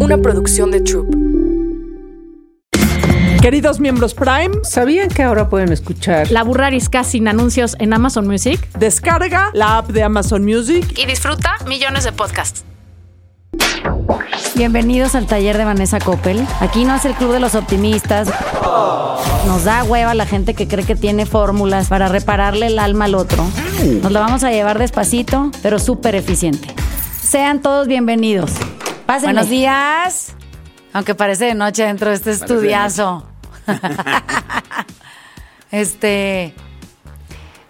una producción de Troop. Queridos miembros Prime, ¿Sabían que ahora pueden escuchar La Burrarisca sin anuncios en Amazon Music descarga la app de Amazon Music. y disfruta millones de podcasts. Bienvenidos al taller de Vanessa Coppel. Aquí no es el club de los optimistas. Nos da hueva la gente que cree que tiene fórmulas para repararle el alma al otro. Nos la vamos a llevar despacito, pero súper eficiente. Sean todos bienvenidos. Buenos días. Aunque parece de noche dentro de este estudiazo. este.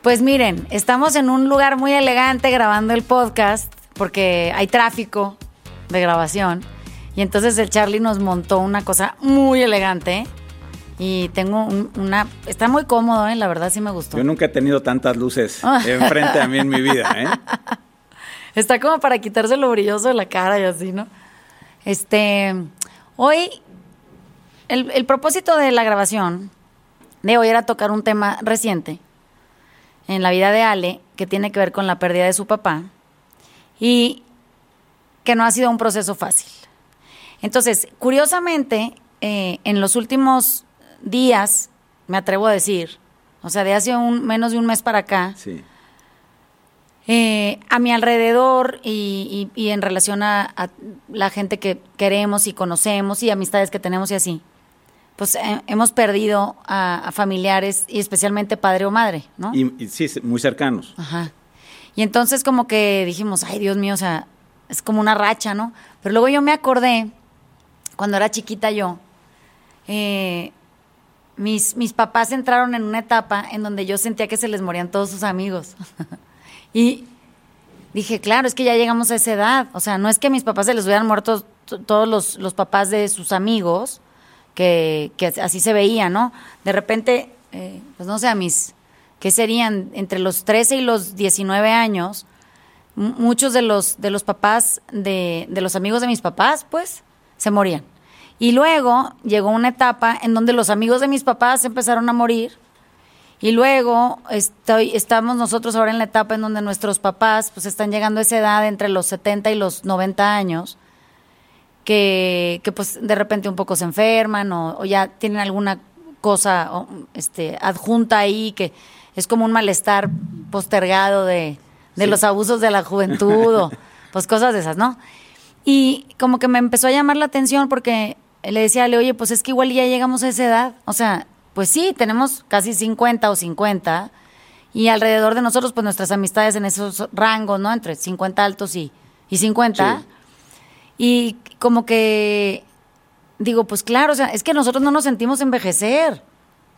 Pues miren, estamos en un lugar muy elegante grabando el podcast porque hay tráfico de grabación. Y entonces el Charlie nos montó una cosa muy elegante. Y tengo un- una. Está muy cómodo, ¿eh? La verdad sí me gustó. Yo nunca he tenido tantas luces enfrente a mí en mi vida, ¿eh? Está como para quitarse lo brilloso de la cara y así, ¿no? Este, hoy, el, propósito de la grabación de hoy era tocar un tema reciente en la vida de Ale que tiene que ver con la pérdida de su papá y que no ha sido un proceso fácil. Entonces, curiosamente, eh, en los últimos días, me atrevo a decir, o sea, de hace un, menos de un mes para acá, Sí. Eh, a mi alrededor y, y- y en relación a, a la gente que queremos y conocemos y amistades que tenemos y así, pues eh, hemos perdido a, a familiares y especialmente padre o madre, ¿no? Y, y sí, muy cercanos. Ajá. Y entonces como que dijimos, ay Dios mío, o sea, es como una racha, ¿no? Pero luego yo me acordé, cuando era chiquita yo, eh, mis, mis papás entraron en una etapa en donde yo sentía que se les morían todos sus amigos. y dije, claro, es que ya llegamos a esa edad. O sea, no es que a mis papás se les hubieran muerto todos los, los papás de sus amigos, que, que así se veía, ¿no? De repente, eh, pues no sé, a mis, ¿qué serían? Entre los 13 y los 19 años, muchos de los, de los papás, de, de los amigos de mis papás, pues, se morían. Y luego llegó una etapa en donde los amigos de mis papás empezaron a morir. Y luego estoy, estamos nosotros ahora en la etapa en donde nuestros papás pues están llegando a esa edad entre los 70 y los 90 años, que, que pues de repente un poco se enferman o, o ya tienen alguna cosa o, este, adjunta ahí que es como un malestar postergado de, de los abusos de la juventud o pues cosas de esas, ¿no? Y como que me empezó a llamar la atención porque le decía, Ale, oye, pues es que igual ya llegamos a esa edad. O sea, pues sí, tenemos casi 50 o 50 y alrededor de nosotros, pues nuestras amistades en esos rangos, ¿no? Entre 50 altos y, y 50. Sí. Y como que digo, pues claro, o sea, es que nosotros no nos sentimos envejecer.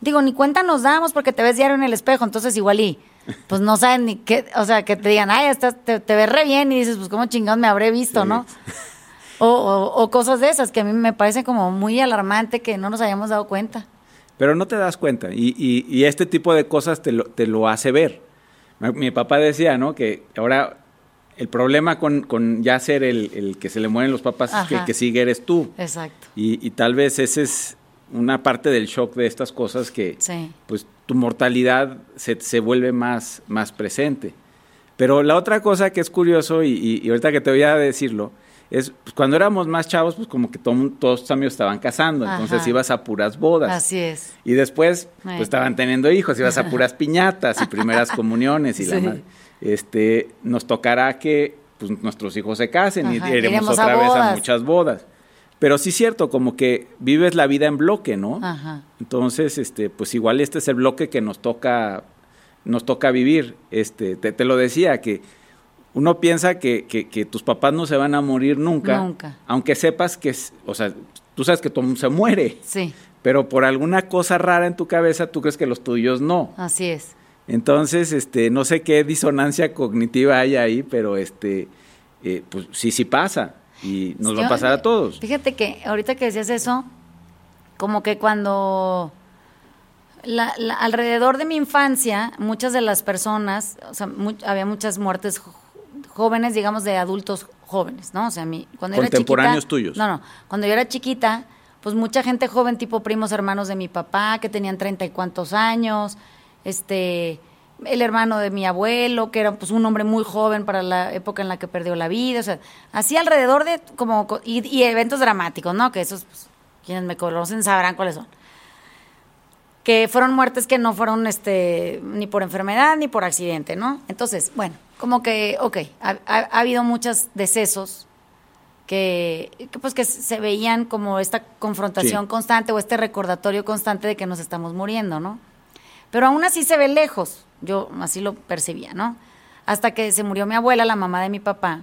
Digo, ni cuenta nos damos porque te ves diario en el espejo, entonces igual y pues no saben ni qué, o sea, que te digan, ay, estás, te, te ves re bien y dices, pues cómo chingados me habré visto, Sí. ¿no? O, o- o cosas de esas que a mí me parece como muy alarmante que no nos hayamos dado cuenta. Pero no te das cuenta. Y, y- y este tipo de cosas te lo, te lo hace ver. Mi, mi papá decía, ¿no? Que ahora el problema con, con ya ser el, el que se le mueren los papás es que el Ajá. que sigue eres tú. Exacto. Y, y tal vez ese es una parte del shock de estas cosas que Sí. pues tu mortalidad se, se vuelve más, más presente. Pero la otra cosa que es curioso, y, y- y ahorita que te voy a decirlo, es pues, cuando éramos más chavos, pues como que todo- todos tus amigos estaban casando, entonces Ajá. ibas a puras bodas. Así es. Y después, Bueno. pues estaban teniendo hijos, ibas a puras piñatas y primeras comuniones y la madre. Este, nos tocará que pues, nuestros hijos se casen Ajá, y iremos a otra vez a muchas bodas. Pero sí es cierto, como que vives la vida en bloque, ¿no? Ajá. Entonces, este, pues igual este es el bloque que nos toca, nos toca vivir. Este, te, te lo decía, que uno piensa que, que- que tus papás no se van a morir nunca. Nunca. Aunque sepas que, o sea, tú sabes que todo se muere. Sí, Pero por alguna cosa rara en tu cabeza, tú crees que los tuyos no. así es. Entonces, este, no sé qué disonancia cognitiva hay ahí, pero este, eh, pues sí, sí pasa. Y nos va a pasar a todos. Fíjate que ahorita que decías eso, como que cuando la- la- alrededor de mi infancia, muchas de las personas, o sea, había muchas muertes jóvenes, digamos, de adultos jóvenes, ¿no? O sea, mi, cuando yo era chiquita. Contemporáneos tuyos. No, no. Cuando yo era chiquita, pues mucha gente joven, tipo primos hermanos de mi papá, que tenían treinta y cuantos años, este, el hermano de mi abuelo, que era pues un hombre muy joven para la época en la que perdió la vida, o sea, así alrededor de como co- y, y eventos dramáticos, ¿no? Que esos pues, quienes me conocen sabrán cuáles son. Que fueron muertes que no fueron este ni por enfermedad ni por accidente, ¿no? Entonces, bueno, como que, ok, ha, ha- ha habido muchos decesos que, que, pues que se veían como esta confrontación Sí. constante o este recordatorio constante de que nos estamos muriendo, ¿no? Pero aún así se ve lejos, yo así lo percibía, ¿no? Hasta que se murió mi abuela, la mamá de mi papá,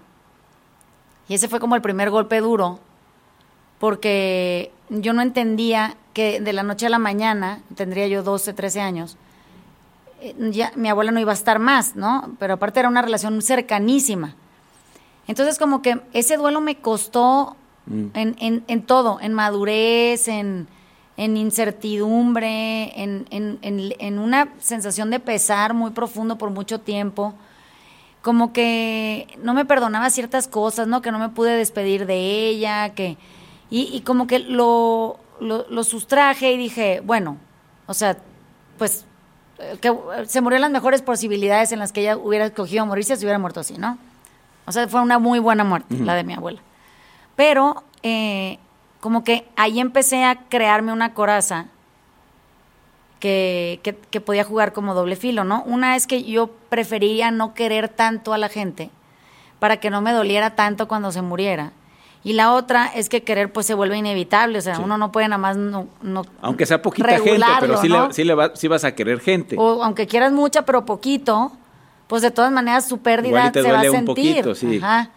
y ese fue como el primer golpe duro, porque yo no entendía que de la noche a la mañana, tendría yo 12, 13 años, ya mi abuela no iba a estar más, ¿no? Pero aparte era una relación cercanísima. Entonces como que ese duelo me costó Mm. en, en- en todo, en madurez, en, en incertidumbre, en, una sensación de pesar muy profundo por mucho tiempo. Como que no me perdonaba ciertas cosas, ¿no? Que no me pude despedir de ella, que... Y, y como que lo, lo, lo sustraje y dije, bueno, o sea, pues eh, que se murió en las mejores posibilidades en las que ella hubiera escogido morirse si hubiera muerto así, ¿no? O sea, fue una muy buena muerte, la de mi abuela. Pero eh, como que ahí empecé a crearme una coraza que, que, que podía jugar como doble filo, ¿no? Una es que yo prefería no querer tanto a la gente para que no me doliera tanto cuando se muriera. Y la otra es que querer pues se vuelve inevitable, o sea, Sí. uno no puede nada más no, no Aunque sea poquita gente, pero sí, ¿no? le, sí, le va- sí vas a querer gente. O aunque quieras mucha, pero poquito, pues de todas maneras su pérdida te se va a duele un sentir. poquito, sí. Ajá.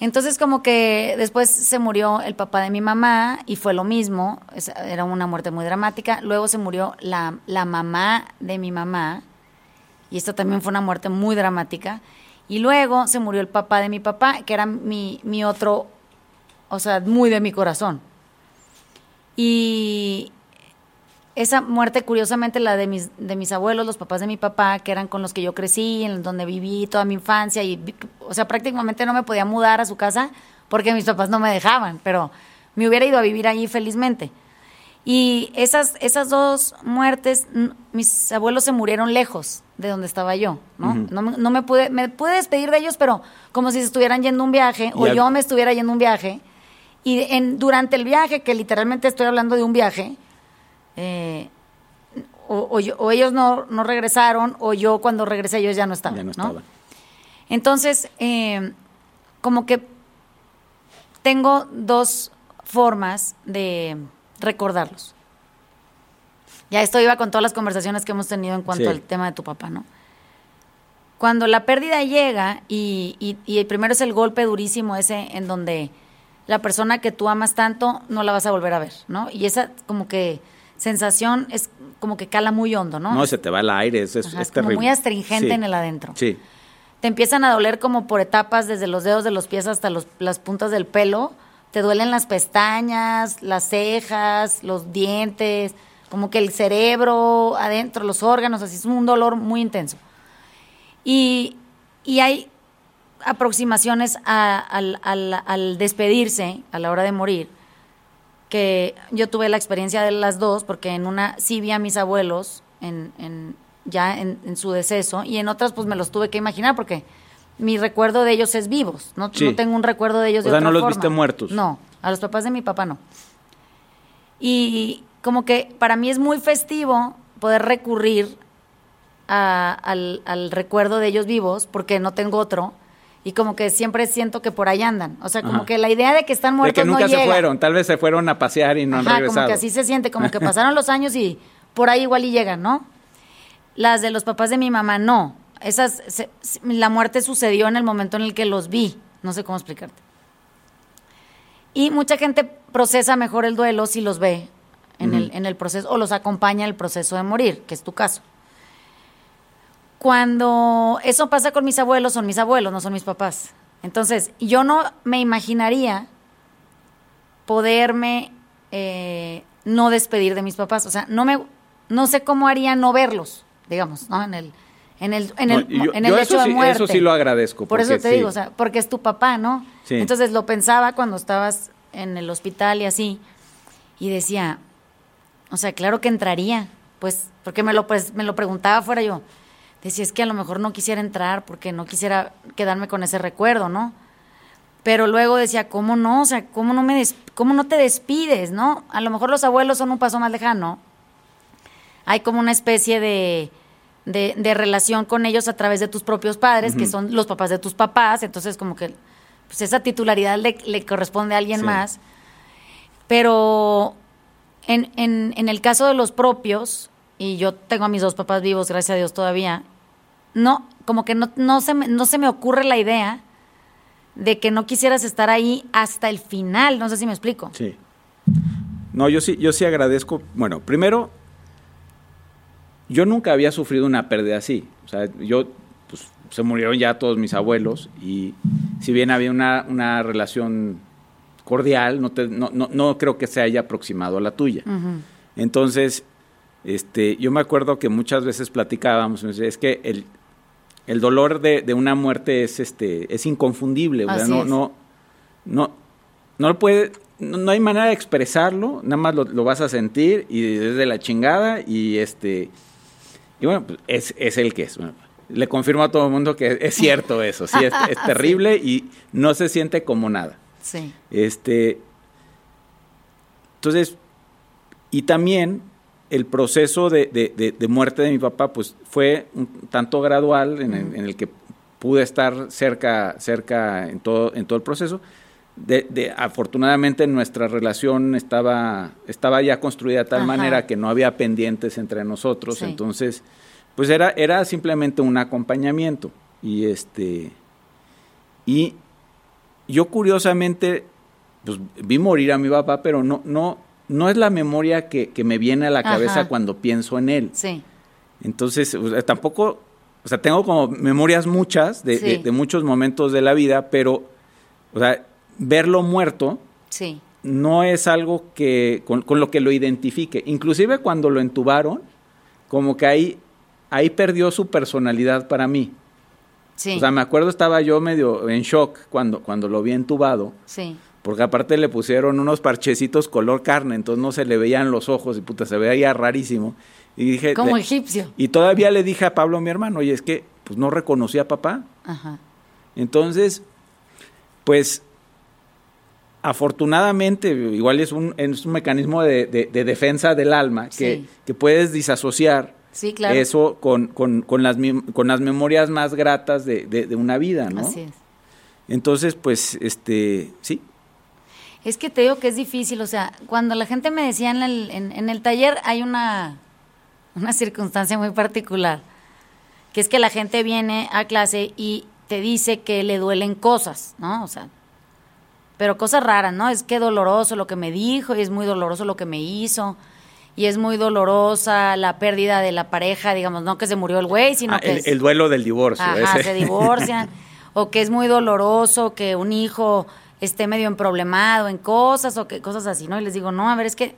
Entonces como que después se murió el papá de mi mamá y fue lo mismo, era una muerte muy dramática. Luego se murió la, la mamá de mi mamá y esto también fue una muerte muy dramática. Y luego se murió el papá de mi papá, que era mi, mi otro, o sea, muy de mi corazón. Y esa muerte, curiosamente, la de mis, de mis abuelos, los papás de mi papá, que eran con los que yo crecí, en donde viví toda mi infancia, y, o sea, prácticamente no me podía mudar a su casa porque mis papás no me dejaban, pero me hubiera ido a vivir allí felizmente. Y esas, esas dos muertes, mis abuelos se murieron lejos de donde estaba yo, ¿no? No, me- no me pude, me pude despedir de ellos, pero como si se estuvieran yendo un viaje, o Y yo me estuviera yendo un viaje, y en, durante el viaje, que literalmente estoy hablando de un viaje, eh, o, o yo- o ellos no, no regresaron, o yo cuando regresé ellos ya no estaban. ya no ¿no? estaba. Entonces, eh, como que tengo dos formas de recordarlos. Ya esto iba con todas las conversaciones que hemos tenido en cuanto Sí. al tema de tu papá, ¿no? Cuando la pérdida llega y, y, y el primero es el golpe durísimo ese en donde la persona que tú amas tanto no la vas a volver a ver, ¿no? Y esa como que sensación es como que cala muy hondo, ¿no? No, se te va el aire, es, Ajá, es como muy astringente Sí. en el adentro Sí. te empiezan a doler como por etapas, desde los dedos de los pies hasta los- las puntas del pelo. Te duelen las pestañas, las cejas, los dientes, como que el cerebro, adentro, los órganos, así es un dolor muy intenso. Y, y hay aproximaciones a- al, al- al despedirse a la hora de morir, que yo tuve la experiencia de las dos, porque en una sí vi a mis abuelos en, en- ya en, en su deceso, y en otras pues me los tuve que imaginar, porque mi recuerdo de ellos es vivos, no, Sí. no tengo un recuerdo de ellos O de sea, otra no los forma. viste muertos. No, a los papás de mi papá no. Y como que para mí es muy festivo poder recurrir a- al, al recuerdo de ellos vivos, porque no tengo otro, y como que siempre siento que por ahí andan. O sea, como Ajá. que la idea de que están De muertos que nunca no se llega. fueron, tal vez se fueron a pasear y no han Ajá, regresado. como que así se siente, como que pasaron los años y por ahí igual y llegan, ¿no? Las de los papás de mi mamá, no. Esas, se- la muerte sucedió en el momento en el que los vi. No sé cómo explicarte. Y mucha gente procesa mejor el duelo si los ve en, el, en el proceso o los acompaña en el proceso de morir, que es tu caso. Cuando eso pasa con mis abuelos, son mis abuelos, no son mis papás. Entonces, yo no me imaginaría poderme eh, no despedir de mis papás. O sea, no me, no sé cómo haría no verlos, digamos, ¿no? En el, en el, en No, el, yo- en yo el eso hecho sí- de muerte. eso sí lo agradezco, Por eso te sí. digo, o sea, porque es tu papá, ¿no? Sí. Entonces lo pensaba cuando estabas en el hospital y así, y decía, o sea, claro que entraría, pues, porque me lo, pues, me lo preguntaba fuera yo. Decía, es que a lo mejor no quisiera entrar porque no quisiera quedarme con ese recuerdo, ¿no? Pero luego decía, ¿cómo no? O sea, ¿cómo no, me des- cómo no te despides, no? A lo mejor los abuelos son un paso más lejano. Hay como una especie de, de, de relación con ellos a través de tus propios padres, que son los papás de tus papás. Entonces, como que pues esa titularidad le, le corresponde a alguien Sí. más. Pero en, en, en el caso de los propios, y yo tengo a mis dos papás vivos, gracias a Dios todavía, no, como que no, no, se, me, no se me ocurre la idea de que no quisieras estar ahí hasta el final, no sé si me explico. Sí. No, yo sí, yo sí agradezco. Bueno, primero, yo nunca había sufrido una pérdida así. O sea, yo, pues, se murieron ya todos mis abuelos y si bien había una, una relación cordial, no, te- no, no, no creo que se haya aproximado a la tuya. Entonces, este, yo me acuerdo que muchas veces platicábamos, es que el, el dolor de, de una muerte es, este, es inconfundible, Así no, es. no, no, no lo puede, no, no hay manera de expresarlo, nada más lo, lo vas a sentir y es de la chingada y este, y bueno, pues, es, es el que es. Bueno, le confirmo a todo el mundo que es cierto eso, sí, es, es terrible y no se siente como nada. Sí. Este, entonces, y también el proceso de, de- de- muerte de mi papá, pues fue un tanto gradual en el, en el que pude estar cerca, cerca en todo, en todo el proceso. De, de- afortunadamente nuestra relación estaba, estaba ya construida de tal Ajá. manera que no había pendientes entre nosotros, Sí. entonces, pues era, era simplemente un acompañamiento. Y este, y yo curiosamente, pues vi morir a mi papá, pero no, no, no es la memoria que, que me viene a la cabeza Ajá. cuando pienso en él. Sí. Entonces, o sea, tampoco, o sea, tengo como memorias muchas de, Sí. de- de muchos momentos de la vida, pero, o sea, verlo muerto Sí. no es algo que con, con lo que lo identifique. Inclusive cuando lo entubaron, como que ahí, ahí perdió su personalidad para mí. Sí. O sea, me acuerdo estaba yo medio en shock cuando, cuando lo vi entubado, sí. Porque aparte le pusieron unos parchecitos color carne, entonces no se le veían los ojos y puta, se veía rarísimo. Y dije, Como le- egipcio. y todavía le dije a Pablo, mi hermano, oye, es que pues no reconocí a papá. Ajá. Entonces, pues afortunadamente, igual es un, es un mecanismo de, de- de defensa del alma que, Sí. que puedes disasociar Sí, claro. eso con, con- con las, con las memorias más gratas de, de- de una vida, ¿no? Así es. Entonces, pues, este, sí, Es que te digo que es difícil, o sea, cuando la gente me decía en el, en, en el taller hay una, una circunstancia muy particular, que es que la gente viene a clase y te dice que le duelen cosas, ¿no? O sea, pero cosas raras, ¿no? Es que doloroso lo que me dijo y es muy doloroso lo que me hizo y es muy dolorosa la pérdida de la pareja, digamos, no que se murió el güey, sino Ah, que el, es- el duelo del divorcio. Ajá, ese. se divorcian. o que es muy doloroso que un hijo esté medio emproblemado en cosas o que cosas así, ¿no? Y les digo, no, a ver, es que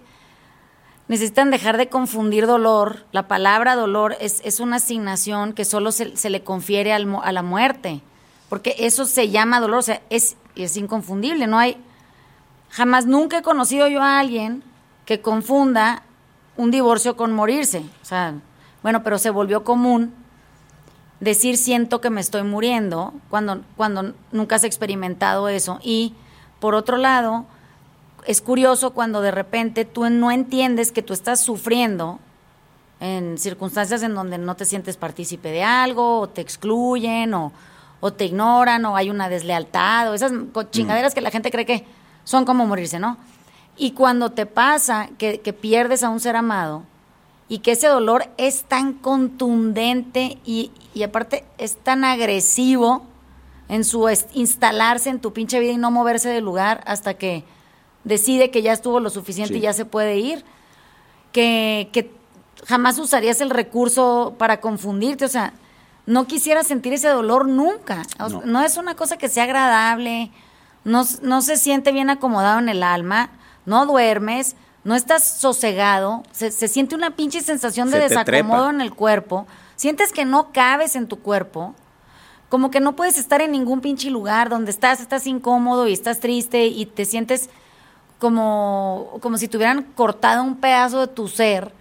necesitan dejar de confundir dolor. La palabra dolor es, es una asignación que solo se, se le confiere al a la muerte, porque eso se llama dolor, o sea, es, es inconfundible, no hay... Jamás nunca he conocido yo a alguien que confunda un divorcio con morirse. O sea, bueno, pero se volvió común decir siento que me estoy muriendo cuando, cuando nunca has experimentado eso. Y por otro lado, es curioso cuando de repente tú no entiendes que tú estás sufriendo en circunstancias en donde no te sientes partícipe de algo, o te excluyen, o, o te ignoran, o hay una deslealtad, o esas co- chingaderas que la gente cree que son como morirse, ¿no? Y cuando te pasa que, que pierdes a un ser amado y que ese dolor es tan contundente y, y aparte es tan agresivo en su instalarse en tu pinche vida y no moverse del lugar hasta que decide que ya estuvo lo suficiente Sí. y ya se puede ir, que, que jamás usarías el recurso para confundirte, o sea, no quisieras sentir ese dolor nunca, O sea, No. no es una cosa que sea agradable, no, no se siente bien acomodado en el alma, no duermes, no estás sosegado, se, se siente una pinche sensación de Se desacomodo en el cuerpo, sientes que no cabes en tu cuerpo, como que no puedes estar en ningún pinche lugar donde estás, estás incómodo y estás triste y te sientes como, como si te hubieran cortado un pedazo de tu ser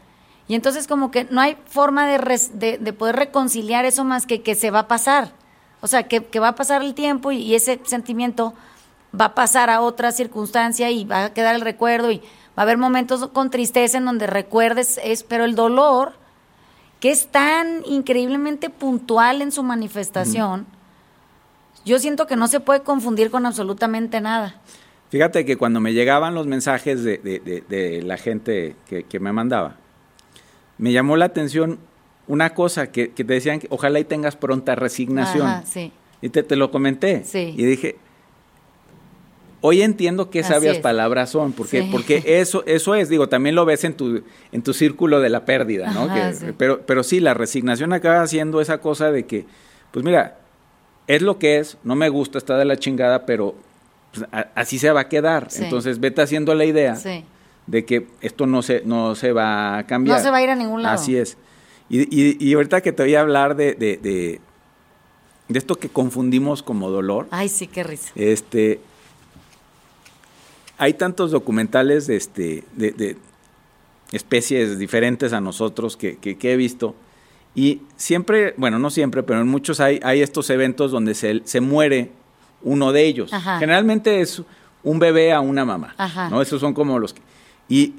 Y entonces como que no hay forma de, res- de, de poder reconciliar eso más que que se va a pasar. O sea, que, que va a pasar el tiempo y, y ese sentimiento va a pasar a otra circunstancia y va a quedar el recuerdo y va a haber momentos con tristeza en donde recuerdes, es, pero el dolor, que es tan increíblemente puntual en su manifestación, yo siento que no se puede confundir con absolutamente nada. Fíjate que cuando me llegaban los mensajes de, de- de- de la gente que, que me mandaba, me llamó la atención una cosa que, que te decían que ojalá y tengas pronta resignación. Ajá, sí. Y te, te lo comenté. Sí. Y dije, hoy entiendo qué sabias palabras son, porque, Sí. porque eso, eso es, digo, también lo ves en tu, en tu círculo de la pérdida, ¿no? Ajá, Que- sí. pero, pero sí, la resignación acaba siendo esa cosa de que, pues mira, es lo que es, no me gusta, está de la chingada, pero pues, a- así se va a quedar. Sí. Entonces vete haciendo la idea de que esto no se, no se va a cambiar. No se va a ir a ningún lado. Así es. Y, y- y ahorita que te voy a hablar de, de, de, de esto que confundimos como dolor, Ay, sí, qué risa. este, hay tantos documentales de, este, de, de especies diferentes a nosotros que, que- que he visto. Y siempre, bueno, no siempre, pero en muchos hay, hay estos eventos donde se, se muere uno de ellos. Ajá. Generalmente es un bebé a una mamá. Ajá. ¿no? Esos son como los que... Y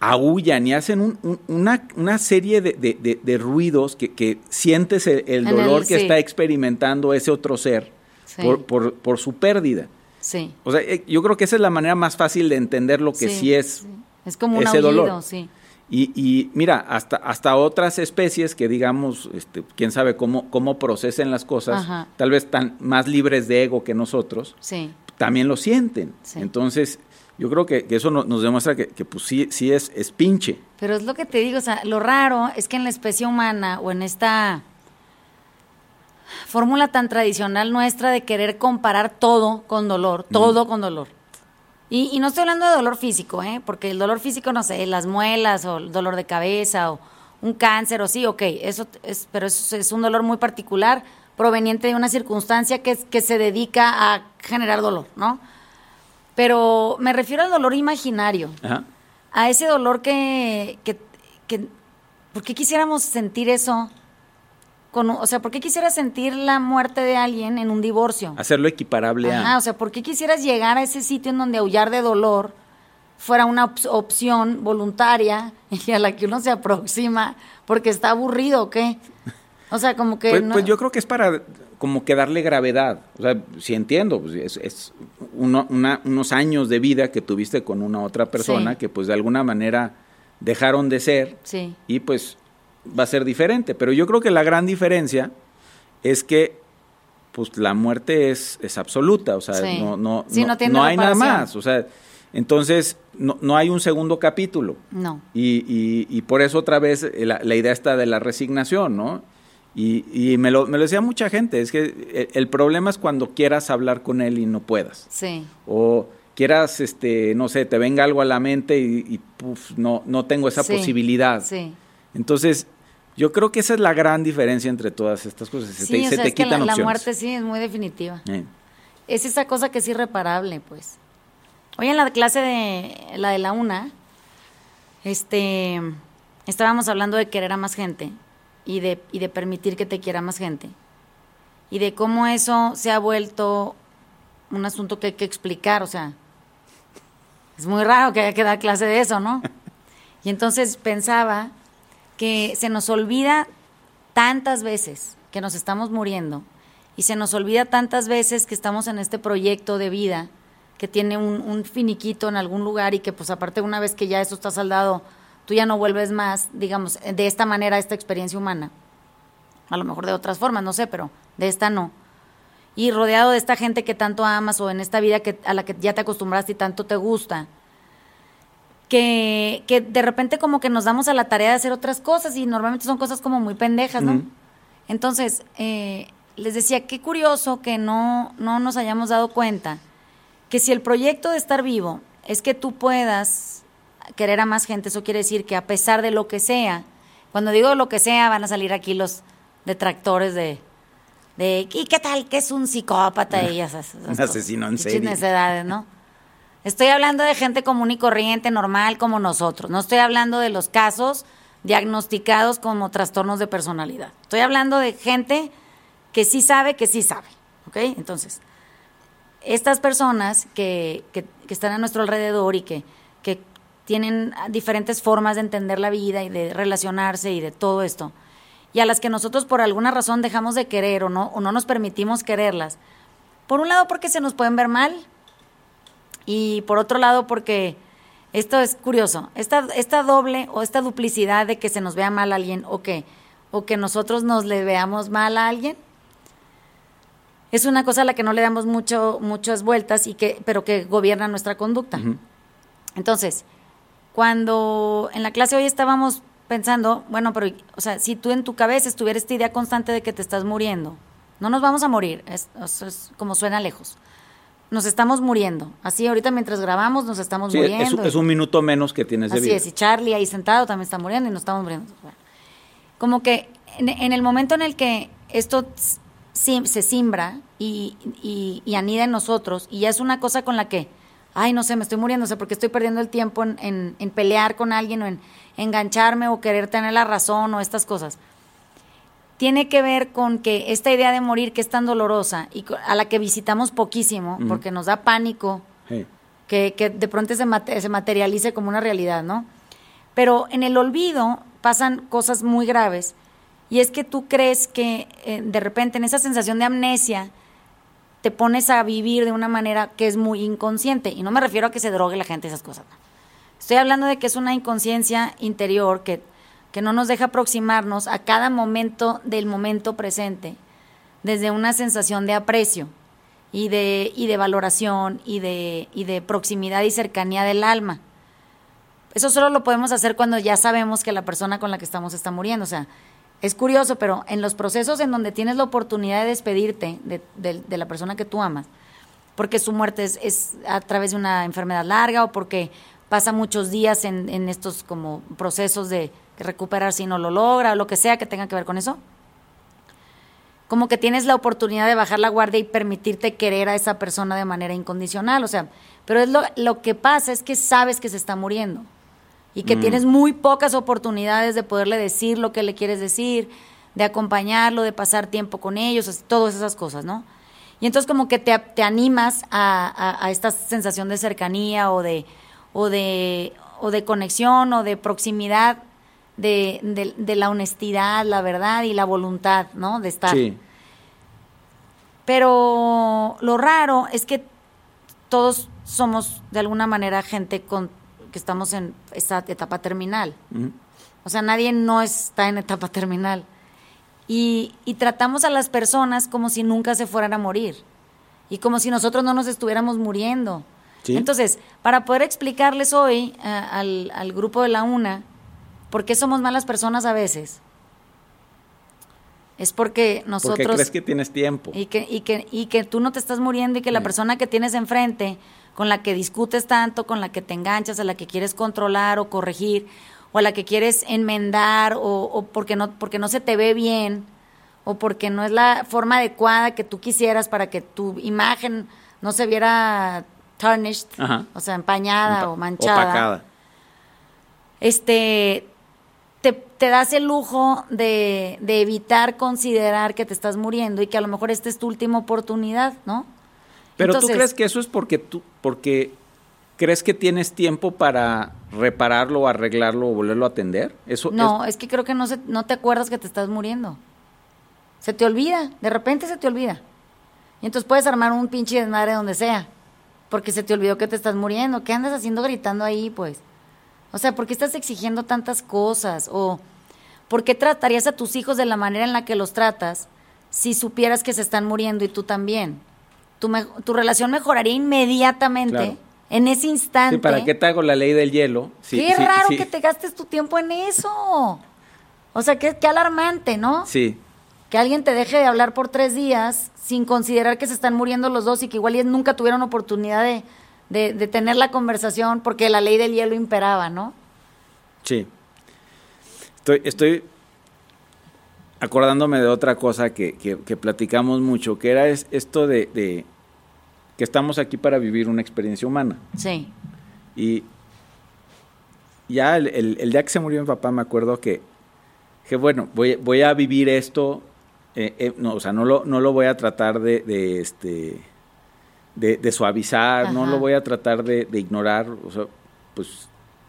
aullan y hacen un- un- una, una serie de, de- de- de ruidos que, que sientes el, el En el- dolor que sí. está experimentando ese otro ser Sí. por, por, por su pérdida. Sí. O sea, eh, yo creo que esa es la manera más fácil de entender lo que sí, es. sí. Es como un ese aullido, dolor. sí. Y, y mira, hasta, hasta otras especies que digamos, este, quién sabe cómo, cómo procesen las cosas, Ajá. tal vez tan más libres de ego que nosotros, Sí. también lo sienten. Sí. Entonces, yo creo que, que eso no- nos demuestra que, que, pues sí, sí es, es pinche. Pero es lo que te digo, o sea, lo raro es que en la especie humana o en esta fórmula tan tradicional nuestra de querer comparar todo con dolor, todo con dolor. Y, y no estoy hablando de dolor físico, ¿eh? porque el dolor físico, no sé, las muelas o el dolor de cabeza o un cáncer o sí, ok, eso es, pero eso es un dolor muy particular proveniente de una circunstancia que, que se dedica a generar dolor, ¿no? Pero me refiero al dolor imaginario Ajá. a ese dolor que, que, que- ¿por qué quisiéramos sentir eso? Con, o sea, ¿por qué quisieras sentir la muerte de alguien en un divorcio? Hacerlo equiparable Ajá, a... o sea, ¿por qué quisieras llegar a ese sitio en donde aullar de dolor fuera una op- opción voluntaria y a la que uno se aproxima porque está aburrido o qué? O sea, como que Pues, no- pues yo creo que es para como que darle gravedad. O sea, si entiendo, pues es, es uno- una- unos años de vida que tuviste con una otra persona Sí. que pues de alguna manera dejaron de ser Sí, y pues va a ser diferente. Pero yo creo que la gran diferencia es que pues la muerte es, es absoluta, o sea, Sí. no, no, Sí, no tiene hay nada más. O sea, entonces no, no hay un segundo capítulo. no. Y, y- y por eso otra vez eh, la, la idea está de la resignación, ¿no? Y, y me, lo, me lo decía mucha gente, es que el, el problema es cuando quieras hablar con él y no puedas. Sí, O quieras, este, no sé, te venga algo a la mente y, y, puf, no, no tengo esa Sí, posibilidad. sí. Entonces, yo creo que esa es la gran diferencia entre todas estas cosas. Se Sí, te, o se sea, te es que la, quitan la muerte sí es muy definitiva. Eh. es esa cosa que es irreparable, pues. Hoy en la clase de la de la una, este, estábamos hablando de querer a más gente y de, y de permitir que te quiera más gente. Y de cómo eso se ha vuelto un asunto que hay que explicar, o sea, es muy raro que haya que dar clase de eso, ¿no? Y entonces pensaba que se nos olvida tantas veces que nos estamos muriendo y se nos olvida tantas veces que estamos en este proyecto de vida que tiene un, finiquito en algún lugar y que pues aparte una vez que ya eso está saldado, tú ya no vuelves más, digamos, de esta manera esta experiencia humana. A lo mejor de otras formas, no sé, pero de esta no. Y rodeado de esta gente que tanto amas o en esta vida que, a la que ya te acostumbraste y tanto te gusta, que, que de repente como que nos damos a la tarea de hacer otras cosas y normalmente son cosas como muy pendejas, ¿no? Entonces, eh, les decía, qué curioso que no, no nos hayamos dado cuenta que si el proyecto de estar vivo es que tú puedas querer a más gente, eso quiere decir que a pesar de lo que sea, cuando digo lo que sea, van a salir aquí los detractores de, de ¿y qué tal que es un psicópata? Y esas, esas Un asesino en serie. necedades, ¿no? Estoy hablando de gente común y corriente, normal como nosotros. No estoy hablando de los casos diagnosticados como trastornos de personalidad. Estoy hablando de gente que sí sabe, que sí sabe. ¿Ok? Entonces, estas personas que, que- que están a nuestro alrededor y que, que tienen diferentes formas de entender la vida y de relacionarse y de todo esto, y a las que nosotros por alguna razón dejamos de querer o no, o no nos permitimos quererlas, por un lado porque se nos pueden ver mal y por otro lado porque esto es curioso, esta, esta doble o esta duplicidad de que se nos vea mal a alguien o que, o que nosotros nos le veamos mal a alguien, es una cosa a la que no le damos mucho, muchas vueltas, y que, pero que gobierna nuestra conducta. Entonces, cuando en la clase hoy estábamos pensando, bueno, pero, o sea, si tú en tu cabeza estuviera esta idea constante de que te estás muriendo, no nos vamos a morir, es, es como suena lejos. Nos estamos muriendo. Así, ahorita mientras grabamos, nos estamos Sí, es, muriendo. es un minuto menos que tienes de Así vida. es, y Charlie ahí sentado también está muriendo y nos estamos muriendo. Bueno, como que en, en el momento en el que esto sim- se simbra y, y- y anida en nosotros, y ya es una cosa con la que, ay, no sé, me estoy muriendo, o sea, porque estoy perdiendo el tiempo en, en- en pelear con alguien o en engancharme o querer tener la razón o estas cosas. Tiene que ver con que esta idea de morir que es tan dolorosa y a la que visitamos poquísimo, porque nos da pánico, que, que de pronto se, mate- se materialice como una realidad, ¿no? Pero en el olvido pasan cosas muy graves y es que tú crees que eh, de repente en esa sensación de amnesia te pones a vivir de una manera que es muy inconsciente y no me refiero a que se drogue la gente esas cosas. no. Estoy hablando de que es una inconsciencia interior que, que no nos deja aproximarnos a cada momento del momento presente desde una sensación de aprecio y de, y de valoración y de, y de proximidad y cercanía del alma. Eso solo lo podemos hacer cuando ya sabemos que la persona con la que estamos está muriendo. O sea, es curioso, pero en los procesos en donde tienes la oportunidad de despedirte de, la persona que tú amas, porque su muerte es, es a través de una enfermedad larga o porque pasa muchos días en, en estos como procesos de recuperarse y no lo logra o lo que sea que tenga que ver con eso, como que tienes la oportunidad de bajar la guardia y permitirte querer a esa persona de manera incondicional, o sea, pero es lo, lo que pasa es que sabes que se está muriendo y que tienes muy pocas oportunidades de poderle decir lo que le quieres decir, de acompañarlo, de pasar tiempo con ellos, así, todas esas cosas, ¿no? Y entonces como que te, te animas a, a- a esta sensación de cercanía o de, o de, o de conexión o de proximidad de, de- de la honestidad, la verdad y la voluntad, ¿no? De estar. Sí. Pero lo raro es que todos somos de alguna manera gente con que estamos en esa etapa terminal. O sea, nadie no está en etapa terminal. Y, y tratamos a las personas como si nunca se fueran a morir. Y como si nosotros no nos estuviéramos muriendo. Sí. Entonces, para poder explicarles hoy eh, al, al grupo de la UNA por qué somos malas personas a veces, es porque nosotros... Porque crees que tienes tiempo. Y que, y, que, y que tú no te estás muriendo y que la persona que tienes enfrente, con la que discutes tanto, con la que te enganchas, a la que quieres controlar o corregir, o a la que quieres enmendar, o, o porque, no, porque no se te ve bien, o porque no es la forma adecuada que tú quisieras para que tu imagen no se viera tarnished, Ajá. o sea, empañada Empa- o manchada Opacada. este te, te das el lujo de, de evitar considerar que te estás muriendo y que a lo mejor esta es tu última oportunidad, ¿no? Pero tú Entonces- crees que eso es porque tú, porque crees que tienes tiempo para repararlo, arreglarlo o volverlo a atender. Eso No, es- es que creo que no, se, no te acuerdas que te estás muriendo. Se te olvida, de repente se te olvida. Y entonces puedes armar un pinche desmadre donde sea, porque se te olvidó que te estás muriendo. ¿Qué andas haciendo gritando ahí, pues? O sea, ¿por qué estás exigiendo tantas cosas? ¿O por qué tratarías a tus hijos de la manera en la que los tratas si supieras que se están muriendo y tú también? Tu, tu relación mejoraría inmediatamente, Claro. en ese instante. Sí, ¿para qué te hago la ley del hielo? Sí, Qué sí, raro que te gastes tu tiempo en eso. O sea, qué, qué alarmante, ¿no? Sí, Que alguien te deje de hablar por tres días sin considerar que se están muriendo los dos y que igual nunca tuvieron oportunidad de, de- de tener la conversación porque la ley del hielo imperaba, ¿no? sí. Estoy, estoy acordándome de otra cosa que, que- que platicamos mucho, que era es- esto de, de que estamos aquí para vivir una experiencia humana. Sí. Y ya el, el- el día que se murió mi papá, me acuerdo que, que bueno, voy, voy a vivir esto, eh, eh, no, o sea, no lo, no lo voy a tratar de, de, este, de, de suavizar, no lo voy a tratar de, de ignorar, o sea, pues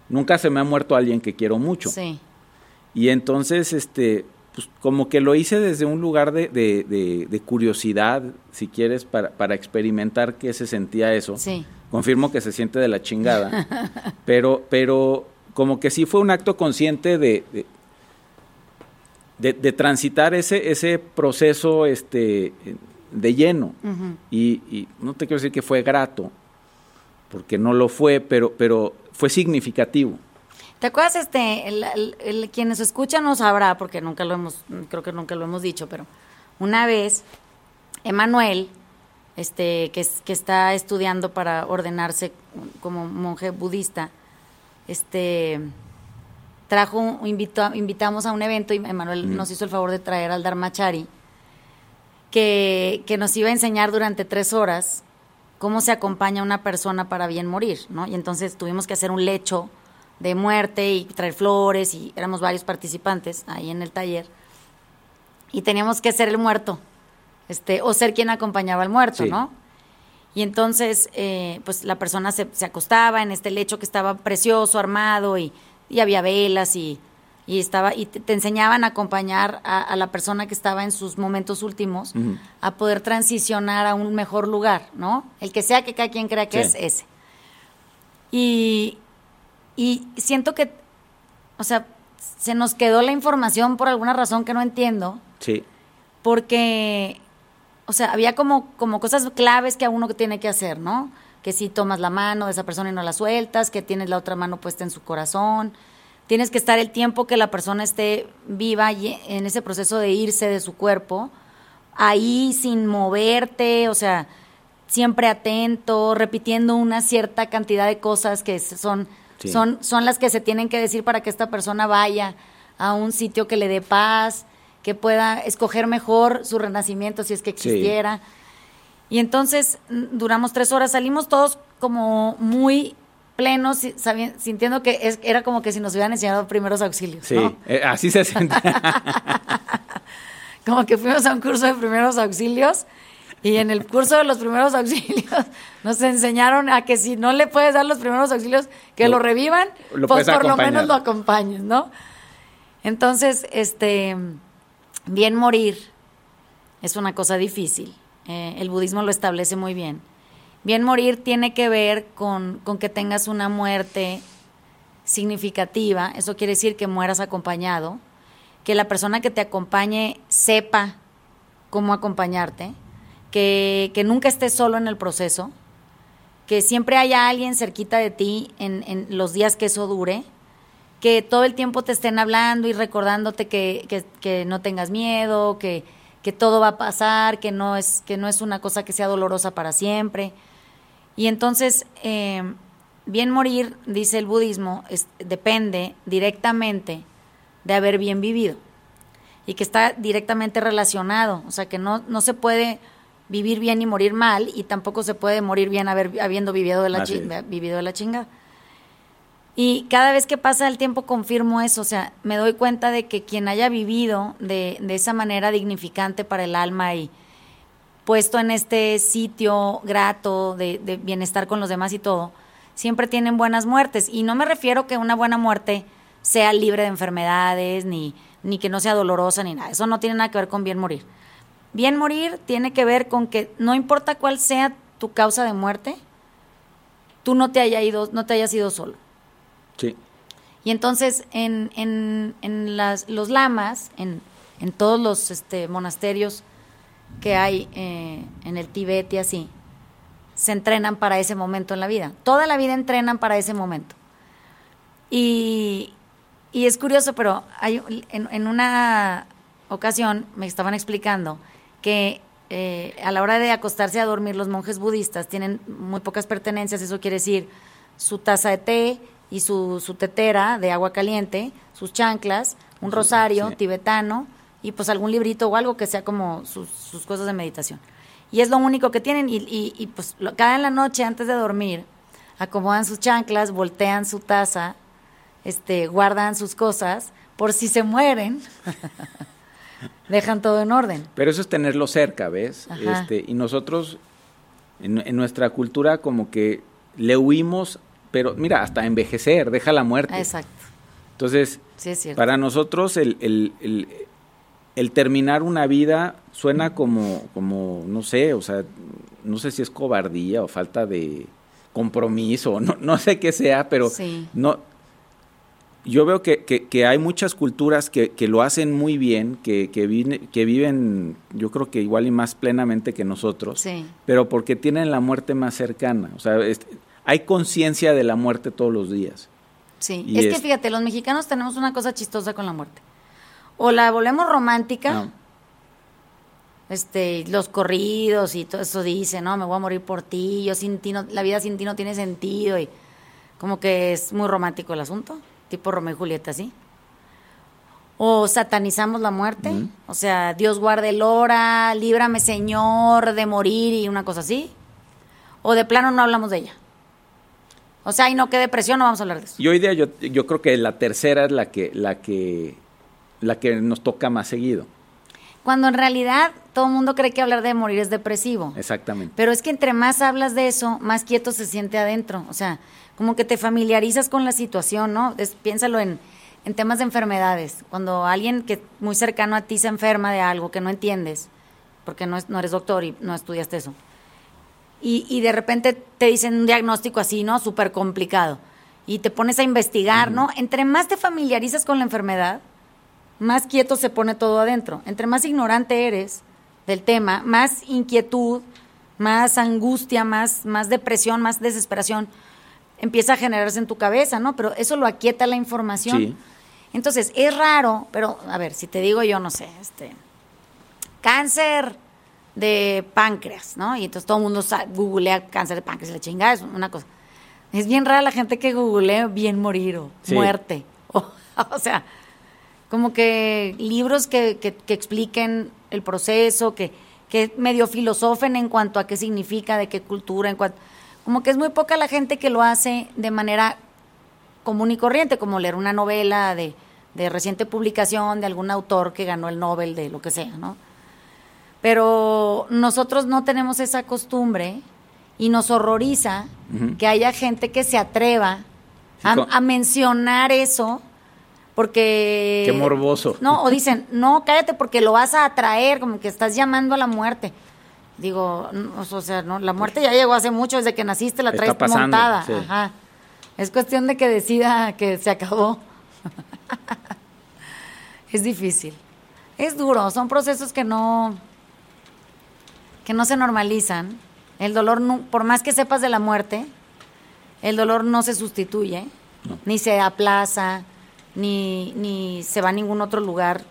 nunca se me ha muerto alguien que quiero mucho. Sí. Y entonces, este, pues como que lo hice desde un lugar de, de- curiosidad, si quieres, para, para experimentar qué se sentía eso. Sí. Confirmo que se siente de la chingada. pero, pero como que sí fue un acto consciente de, de, de- de transitar ese, ese proceso este, de lleno. Y, y no te quiero decir que fue grato, porque no lo fue, pero, pero fue significativo. ¿Te acuerdas, este, el, el- el- quienes escuchan no sabrá, porque nunca lo hemos, creo que nunca lo hemos dicho, pero una vez, Emanuel, este, que, que está estudiando para ordenarse como monje budista, este, trajo, invitó, invitamos a un evento y Emanuel nos hizo el favor de traer al Dharmachari, que, que nos iba a enseñar durante tres horas cómo se acompaña a una persona para bien morir, ¿no? Y entonces tuvimos que hacer un lecho de muerte y traer flores y éramos varios participantes ahí en el taller y teníamos que ser el muerto, este, o ser quien acompañaba al muerto, Sí. ¿no? Y entonces, eh, pues la persona se, se acostaba en este lecho que estaba precioso, armado, y, y había velas, y, y estaba, y te, te enseñaban a acompañar a, a la persona que estaba en sus momentos últimos a poder transicionar a un mejor lugar, ¿no? El que sea que cada quien crea que Sí. es ese. Y, y siento que, o sea, se nos quedó la información por alguna razón que no entiendo, Sí. porque, o sea, había como, como cosas claves que a uno que tiene que hacer, ¿no? Que si tomas la mano de esa persona y no la sueltas, que tienes la otra mano puesta en su corazón, tienes que estar el tiempo que la persona esté viva y en ese proceso de irse de su cuerpo, ahí sin moverte, o sea, siempre atento, repitiendo una cierta cantidad de cosas que son, Sí. son, son las que se tienen que decir para que esta persona vaya a un sitio que le dé paz, que pueda escoger mejor su renacimiento si es que Sí. existiera. Y entonces duramos tres horas, salimos todos como muy plenos, sintiendo que es- era como que si nos hubieran enseñado primeros auxilios. Sí, ¿no? eh, así se sentía. como que fuimos a un curso de primeros auxilios y en el curso de los primeros auxilios nos enseñaron a que si no le puedes dar los primeros auxilios, que lo, Lo- revivan, lo pues por lo menos lo acompañes, ¿no? Entonces, este, bien morir es una cosa difícil. Eh, el budismo lo establece muy bien. Bien morir tiene que ver con, con que tengas una muerte significativa. Eso quiere decir que mueras acompañado, que la persona que te acompañe sepa cómo acompañarte, que, que nunca estés solo en el proceso, que siempre haya alguien cerquita de ti en, en los días que eso dure, que todo el tiempo te estén hablando y recordándote que, que- no tengas miedo, que, que todo va a pasar, que no, es, que no es una cosa que sea dolorosa para siempre. Y entonces, eh, bien morir, dice el budismo, es- depende directamente de haber bien vivido y que está directamente relacionado, o sea que no, no se puede vivir bien y morir mal y tampoco se puede morir bien haber, habiendo vivido de, la Así chi- es. vivido de la chingada. Y cada vez que pasa el tiempo confirmo eso, o sea, me doy cuenta de que quien haya vivido de, de esa manera dignificante para el alma y puesto en este sitio grato de, de bienestar con los demás y todo, siempre tienen buenas muertes. Y no me refiero que una buena muerte sea libre de enfermedades, ni, ni que no sea dolorosa, ni nada. Eso no tiene nada que ver con bien morir. Bien morir tiene que ver con que no importa cuál sea tu causa de muerte, tú no te, haya ido, no te hayas ido solo. Sí. Y entonces en, en, en las, los lamas, en, en todos los este, monasterios que hay eh, en el Tíbet y así, se entrenan para ese momento en la vida. Toda la vida entrenan para ese momento. Y, y es curioso, pero hay, en, en una ocasión me estaban explicando que eh, a la hora de acostarse a dormir los monjes budistas tienen muy pocas pertenencias, eso quiere decir su taza de té y su, su tetera de agua caliente, sus chanclas, un rosario sí. tibetano y pues algún librito o algo que sea como sus, sus cosas de meditación. Y es lo único que tienen y, y- y, pues lo- cada en la noche antes de dormir acomodan sus chanclas, voltean su taza este, guardan sus cosas por si se mueren, dejan todo en orden. Pero eso es tenerlo cerca, ¿ves? Ajá. Este, y nosotros, en, en nuestra cultura, como que le huimos, pero mira, hasta envejecer, deja la muerte. Exacto, Entonces, sí es cierto. para nosotros el, el- el- el terminar una vida suena como, como, no sé, o sea, no sé si es cobardía o falta de compromiso, no, no sé qué sea, pero Sí. no, yo veo que, que- que hay muchas culturas que, que lo hacen muy bien, que, que, viven, yo creo que igual y más plenamente que nosotros, Sí. pero porque tienen la muerte más cercana. O sea, es- hay conciencia de la muerte todos los días. Sí, Y es que fíjate, los mexicanos tenemos una cosa chistosa con la muerte. O la volvemos romántica, No. este, los corridos y todo eso dice, no, me voy a morir por ti, yo sin ti no, la vida sin ti no tiene sentido y como que es muy romántico el asunto, tipo Romeo y Julieta, ¿sí? O satanizamos la muerte, o sea, Dios guarde el hora, líbrame Señor de morir y una cosa así. O de plano no hablamos de ella. O sea, y no, qué depresión, no vamos a hablar de eso. Y hoy día yo, yo creo que la tercera es la que, la que, la que nos toca más seguido. Cuando en realidad todo el mundo cree que hablar de morir es depresivo. Exactamente. Pero es que entre más hablas de eso, más quieto se siente adentro. O sea, como que te familiarizas con la situación, ¿no? Es- piénsalo en, en temas de enfermedades. Cuando alguien que muy cercano a ti se enferma de algo que no entiendes, porque no, es- no eres doctor y no estudiaste eso, y, y de repente te dicen un diagnóstico así, ¿no? Súper complicado. Y te pones a investigar, ¿no? Entre más te familiarizas con la enfermedad, más quieto se pone todo adentro. Entre más ignorante eres del tema, más inquietud, más angustia, más, más depresión, más desesperación empieza a generarse en tu cabeza, ¿no? Pero eso lo aquieta la información. Sí. Entonces, es raro, pero a ver, si te digo yo, no sé, este, cáncer de páncreas, ¿no? Y entonces todo el mundo googlea cáncer de páncreas y la chingada, es una cosa. Es bien rara la gente que googlea bien morir o Sí. muerte. O, o sea, como que libros que, que- que expliquen el proceso, que, que medio filosofen en cuanto a qué significa, de qué cultura, en cuanto... Como que es muy poca la gente que lo hace de manera común y corriente, como leer una novela de, de reciente publicación de algún autor que ganó el Nobel de lo que sea, ¿no? Pero nosotros no tenemos esa costumbre y nos horroriza que haya gente que se atreva a, a mencionar eso porque... Qué morboso. No, o dicen, no, cállate porque lo vas a atraer, como que estás llamando a la muerte. Digo, no, o sea, no, la muerte ya llegó hace mucho, desde que naciste la traes pasando, montada. sí. Ajá. Es cuestión de que decida que se acabó. es difícil. Es duro, son procesos que no que no se normalizan. El dolor, por más que sepas de la muerte, el dolor no se sustituye, No. ni se aplaza, ni, ni se va a ningún otro lugar,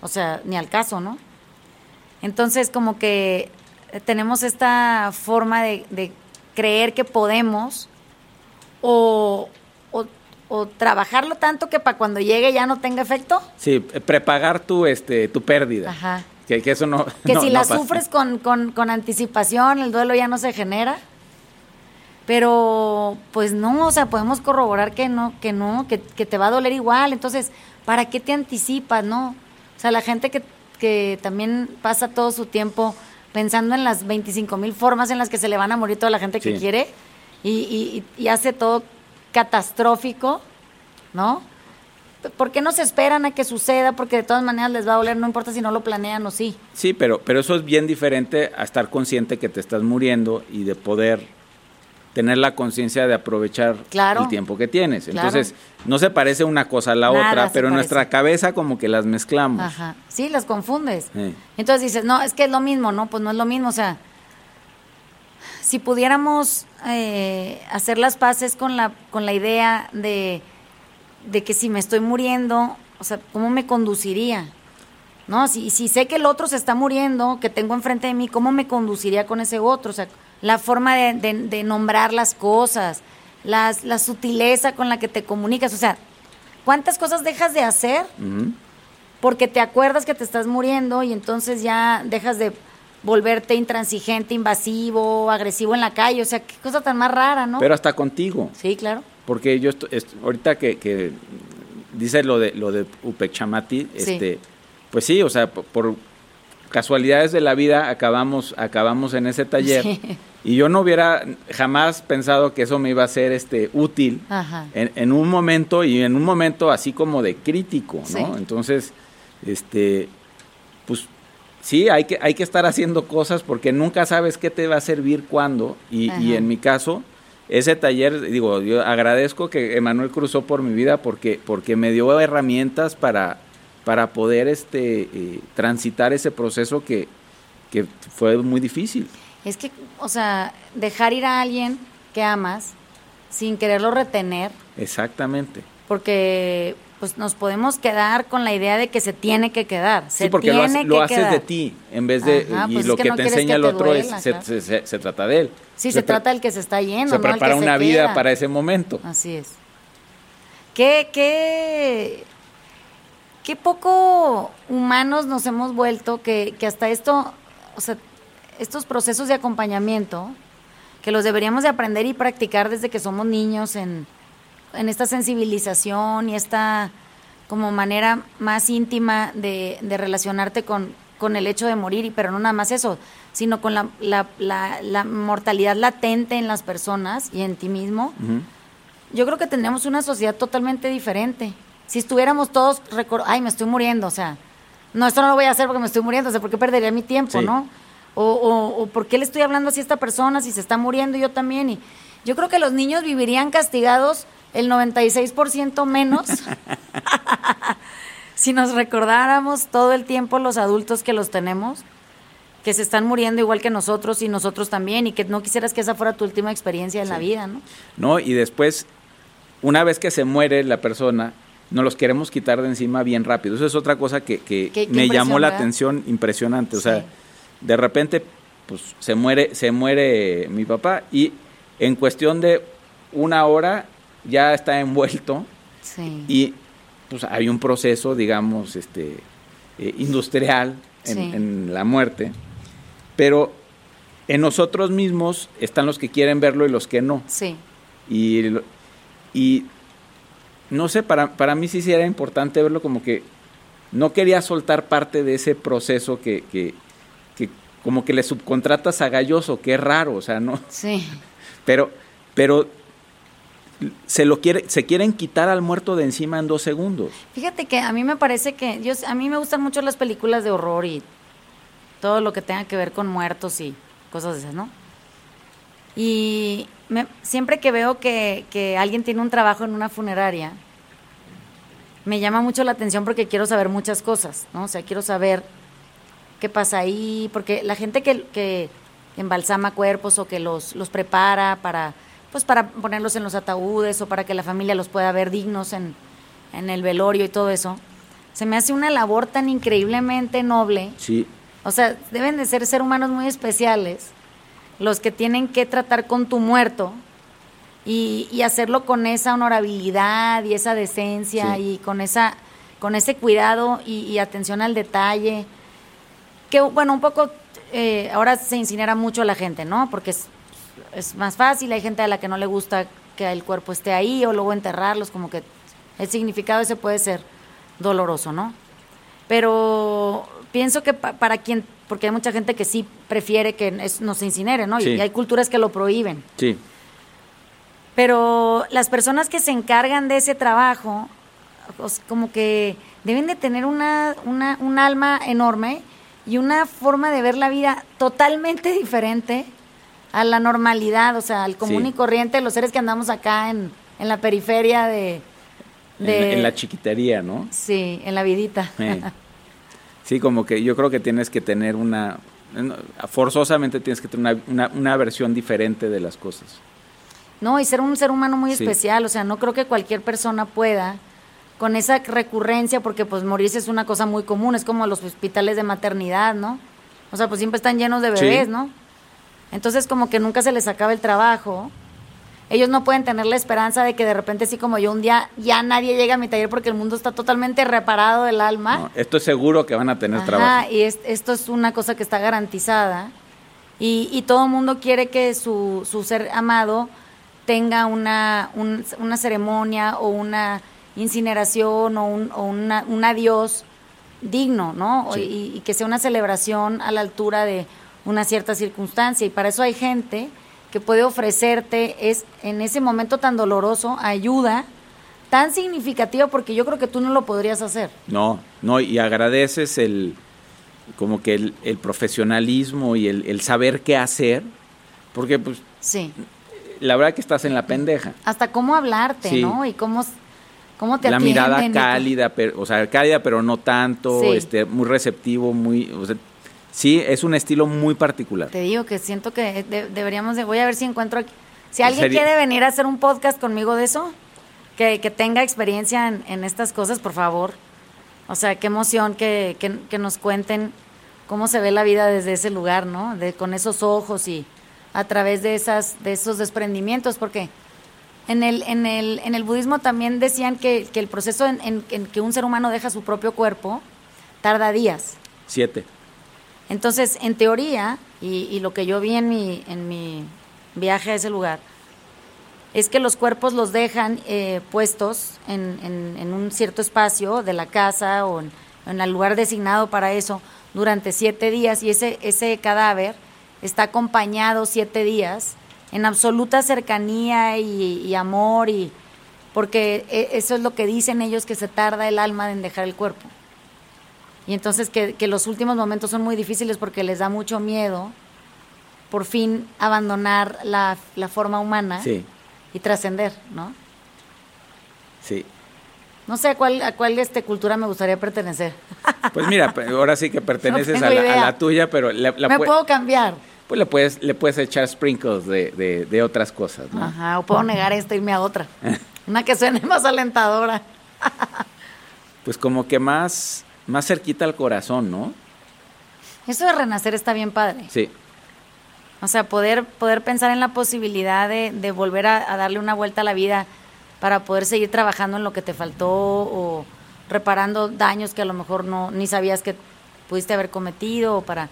o sea, ni al caso, ¿no? Entonces, como que tenemos esta forma de, de creer que podemos o, o- o trabajarlo tanto que para cuando llegue ya no tenga efecto. Sí, prepagar tu, este, tu pérdida. Ajá. Que, que eso no. Que no- si no la pasa. sufres con, con, con anticipación, el duelo ya no se genera. Pero, pues no, o sea, podemos corroborar que no, que no, que, que te va a doler igual. Entonces, ¿para qué te anticipas, no? O sea, la gente que, que también pasa todo su tiempo pensando en las 25 mil formas en las que se le van a morir toda la gente que Sí. quiere y, y, y hace todo catastrófico, ¿no? ¿Por qué no se esperan a que suceda? Porque de todas maneras les va a doler, no importa si no lo planean o sí. Sí, pero, pero eso es bien diferente a estar consciente que te estás muriendo y de poder tener la conciencia de aprovechar Claro. el tiempo que tienes. Claro. Entonces, no se parece una cosa a la Nada otra, pero en nuestra cabeza como que las mezclamos. Ajá. Sí, las confundes. Sí. Entonces dices, no, es que es lo mismo, no, pues no es lo mismo. O sea, si pudiéramos eh, hacer las paces con la, con la idea de, de que si me estoy muriendo, o sea, ¿cómo me conduciría? ¿No? Si, si sé que el otro se está muriendo, que tengo enfrente de mí, ¿cómo me conduciría con ese otro? O sea, la forma de, de- de nombrar las cosas, las, la sutileza con la que te comunicas. O sea, ¿cuántas cosas dejas de hacer porque te acuerdas que te estás muriendo y entonces ya dejas de volverte intransigente, invasivo, agresivo en la calle. O sea, qué cosa tan más rara, ¿no? Pero hasta contigo. sí, claro. Porque yo esto- est- ahorita que, que dice lo de lo de Upechamati, este, pues sí, o sea, por, por casualidades de la vida acabamos acabamos en ese taller Sí. y yo no hubiera jamás pensado que eso me iba a ser este útil en, en un momento y en un momento así como de crítico, ¿no? Sí. Entonces, este, pues sí, hay que, hay que estar haciendo cosas porque nunca sabes qué te va a servir cuándo. Y, y en mi caso, ese taller, digo, yo agradezco que Emanuel cruzó por mi vida porque, porque me dio herramientas para, para poder este, eh, transitar ese proceso que, que fue muy difícil. Es que, o sea, dejar ir a alguien que amas sin quererlo retener, Exactamente. porque pues nos podemos quedar con la idea de que se tiene que quedar. Se Sí, porque lo, tiene hace- lo que haces quedar. de ti, en vez de, Ajá, y pues lo que que, no te enseña que el otro duela, es, se, se- se- se trata de él. Sí, se, trata del que se está yendo, Se ¿no? El que prepara una vida queda. para ese momento. Así es. Qué, qué, qué poco humanos nos hemos vuelto que, que hasta esto, o sea, estos procesos de acompañamiento, que los deberíamos de aprender y practicar desde que somos niños en, en esta sensibilización y esta como manera más íntima de, de relacionarte con, con el hecho de morir, y pero no nada más eso, sino con la, la, la, la mortalidad latente en las personas y en ti mismo yo creo que tendríamos una sociedad totalmente diferente. Si estuviéramos todos, ay, me estoy muriendo, o sea, no, esto no lo voy a hacer porque me estoy muriendo, o sea, ¿por qué perdería mi tiempo, Sí. no? O, o, o ¿por qué le estoy hablando así a esta persona si se está muriendo yo también? Y yo creo que los niños vivirían castigados el 96% menos si nos recordáramos todo el tiempo los adultos que los tenemos, que se están muriendo igual que nosotros y nosotros también, y que no quisieras que esa fuera tu última experiencia en la vida, ¿no? ¿no? Y después, una vez que se muere la persona, nos los queremos quitar de encima bien rápido. Eso es otra cosa que, que Qué- qué me llamó la ¿verdad? atención impresionante. O Sí. sea, de repente, pues se muere, se muere mi papá y en cuestión de una hora ya está envuelto Sí. y pues hay un proceso, digamos, este eh, industrial en, Sí. en la muerte, pero en nosotros mismos están los que quieren verlo y los que no. Sí. Y no sé, para, para mí sí, sí era importante verlo como que no quería soltar parte de ese proceso que, que, que como que le subcontratas a Galloso, que es raro, o sea, no, Sí. pero, pero se lo quiere, se quieren quitar al muerto de encima en dos segundos. Fíjate que a mí me parece que yo a mí me gustan mucho las películas de horror y todo lo que tenga que ver con muertos y cosas de esas, ¿no? Y me- siempre que veo que, que alguien tiene un trabajo en una funeraria, me llama mucho la atención porque quiero saber muchas cosas, ¿no? O sea, quiero saber qué pasa ahí, porque la gente que, que embalsama cuerpos o que los, los prepara para, pues para ponerlos en los ataúdes o para que la familia los pueda ver dignos en, en el velorio y todo eso, se me hace una labor tan increíblemente noble. Sí, O sea, deben de ser ser humanos muy especiales los que tienen que tratar con tu muerto y, y hacerlo con esa honorabilidad y esa decencia Sí. y con esa con ese cuidado y, y atención al detalle. Que bueno un poco eh, ahora se incinera mucho a la gente no porque es, es más fácil hay gente a la que no le gusta que el cuerpo esté ahí o luego enterrarlos como que el significado ese puede ser doloroso no pero pienso que pa- para quien, porque hay mucha gente que sí prefiere que es- no se incinere, ¿no? Y- Sí. Y hay culturas que lo prohíben. sí, Pero las personas que se encargan de ese trabajo, pues, como que deben de tener una, una, un alma enorme y una forma de ver la vida totalmente diferente a la normalidad, o sea, al común Sí. y corriente de los seres que andamos acá en, en la periferia de... en, de- en la chiquitería, ¿no? Sí, en la vidita. Eh. Sí, como que yo creo que tienes que tener una, forzosamente tienes que tener una, una, una versión diferente de las cosas. No, y ser un ser humano muy Sí. especial, o sea, no creo que cualquier persona pueda con esa recurrencia, porque pues morirse es una cosa muy común, es como los hospitales de maternidad, ¿no? O sea, pues siempre están llenos de Sí. bebés, ¿no? Entonces como que nunca se les acaba el trabajo. Ellos no pueden tener la esperanza de que de repente, así como yo, un día ya nadie llega a mi taller porque el mundo está totalmente reparado del alma. ¿no? Esto es seguro que van a tener Ajá, trabajo. y es- esto es una cosa que está garantizada. Y, y todo el mundo quiere que su, su ser amado tenga una, un- una ceremonia o una incineración o un, o una- un adiós digno, ¿no? Sí. Y, y que sea una celebración a la altura de una cierta circunstancia. Y para eso hay gente que puede ofrecerte es en ese momento tan doloroso ayuda tan significativa porque yo creo que tú no lo podrías hacer. No, no, y agradeces el, como que el, el profesionalismo y el, el saber qué hacer, porque pues Sí. la verdad que estás en la pendeja. Hasta cómo hablarte, Sí. ¿no? Y cómo, cómo te la atienden mirada cálida, pero, o sea, cálida pero no tanto, Sí. este, muy receptivo, muy, o sea, sí, es un estilo muy particular. Te digo que siento que de- deberíamos de... Voy a ver si encuentro aquí... Si ¿En alguien quiere venir a hacer un podcast conmigo de eso, que, que tenga experiencia en, en estas cosas, por favor. O sea, qué emoción que, que, que nos cuenten cómo se ve la vida desde ese lugar, ¿no? De, con esos ojos y a través de, esas, de esos desprendimientos, porque en el, en el, en el budismo también decían que, que el proceso en, en- en que un ser humano deja su propio cuerpo tarda días. Siete. Entonces, en teoría, y, lo que yo vi en mi, en mi viaje a ese lugar, es que los cuerpos los dejan eh, puestos en, un cierto espacio de la casa o en, el lugar designado para eso durante siete días y ese, ese cadáver está acompañado siete días en absoluta cercanía y, y amor y porque e- eso es lo que dicen ellos que se tarda el alma en dejar el cuerpo. Y entonces que, que los últimos momentos son muy difíciles porque les da mucho miedo por fin abandonar la, la forma humana Sí, y trascender, ¿no? sí. No sé a cuál, a cuál este, cultura me gustaría pertenecer. Pues mira, ahora sí que perteneces a, la, a idea. la tuya, pero la, la me pue- puedo cambiar. pues le puedes, le puedes echar sprinkles de, de, de otras cosas, ¿no? Ajá, o puedo negar esta e irme a otra. Una que suene más alentadora. Pues como que más, más cerquita al corazón, ¿no? Eso de renacer está bien padre. Sí, O sea, poder, poder pensar en la posibilidad de, de volver a, a darle una vuelta a la vida para poder seguir trabajando en lo que te faltó o reparando daños que a lo mejor no ni sabías que pudiste haber cometido o para